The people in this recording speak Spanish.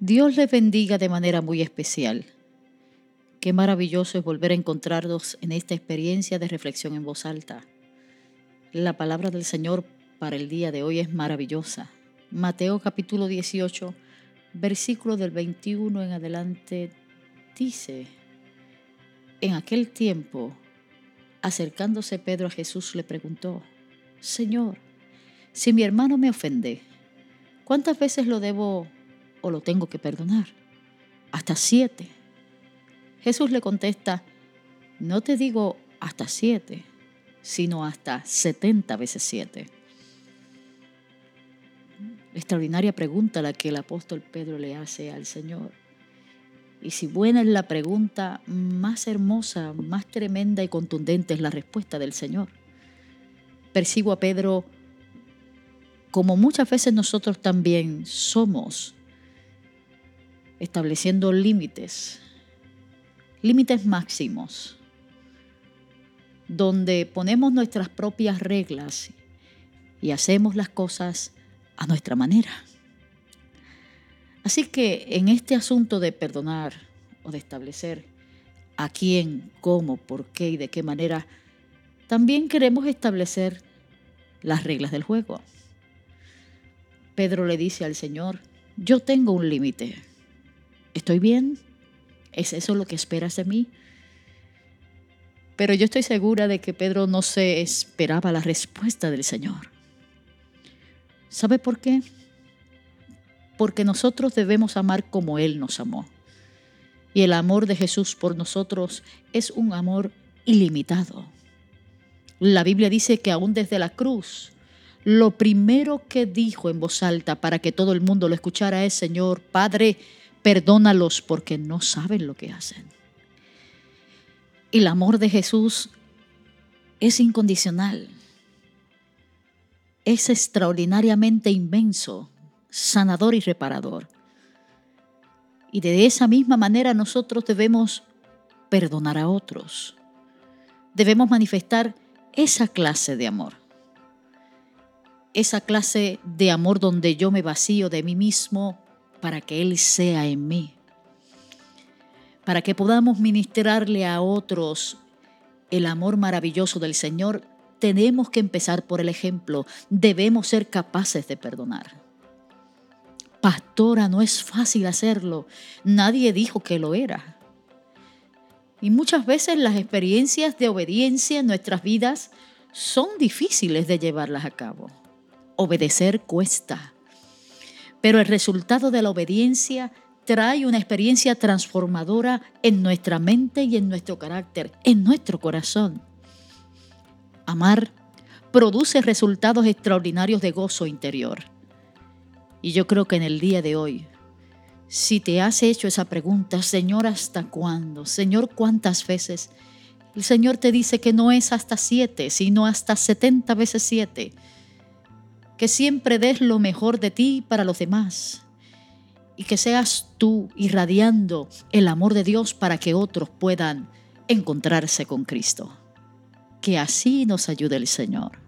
Dios les bendiga de manera muy especial. Qué maravilloso es volver a encontrarnos en esta experiencia de reflexión en voz alta. La palabra del Señor para el día de hoy es maravillosa. Mateo capítulo 18, versículo del 21 en adelante dice, en aquel tiempo, acercándose Pedro a Jesús, le preguntó, Señor, si mi hermano me ofende, ¿cuántas veces lo debo lo tengo que perdonar? Hasta siete. Jesús le contesta, no te digo hasta siete, sino hasta setenta veces siete. Extraordinaria pregunta la que el apóstol Pedro le hace al Señor. Y si buena es la pregunta, más hermosa, más tremenda y contundente es la respuesta del Señor. Persigo a Pedro como muchas veces nosotros también somos, estableciendo límites, límites máximos, donde ponemos nuestras propias reglas y hacemos las cosas a nuestra manera. Así que en este asunto de perdonar o de establecer a quién, cómo, por qué y de qué manera, también queremos establecer las reglas del juego. Pedro le dice al Señor, yo tengo un límite. ¿Estoy bien? ¿Es eso lo que esperas de mí? Pero yo estoy segura de que Pedro no se esperaba la respuesta del Señor. ¿Sabe por qué? porque nosotros debemos amar como Él nos amó. Y el amor de Jesús por nosotros es un amor ilimitado. La Biblia dice que aún desde la cruz, lo primero que dijo en voz alta para que todo el mundo lo escuchara es, Señor, Padre, perdónalos porque no saben lo que hacen. El amor de Jesús es incondicional, es extraordinariamente inmenso sanador y reparador. Y de esa misma manera nosotros debemos perdonar a otros. Debemos manifestar esa clase de amor. Esa clase de amor donde yo me vacío de mí mismo para que Él sea en mí. Para que podamos ministrarle a otros el amor maravilloso del Señor, tenemos que empezar por el ejemplo. Debemos ser capaces de perdonar. Pastora, no es fácil hacerlo. Nadie dijo que lo era. Y muchas veces las experiencias de obediencia en nuestras vidas son difíciles de llevarlas a cabo. Obedecer cuesta. Pero el resultado de la obediencia trae una experiencia transformadora en nuestra mente y en nuestro carácter, en nuestro corazón. Amar produce resultados extraordinarios de gozo interior. Y yo creo que en el día de hoy, si te has hecho esa pregunta, Señor, ¿hasta cuándo? Señor, ¿cuántas veces? El Señor te dice que no es hasta siete, sino hasta setenta veces siete. Que siempre des lo mejor de ti para los demás. Y que seas tú irradiando el amor de Dios para que otros puedan encontrarse con Cristo. Que así nos ayude el Señor.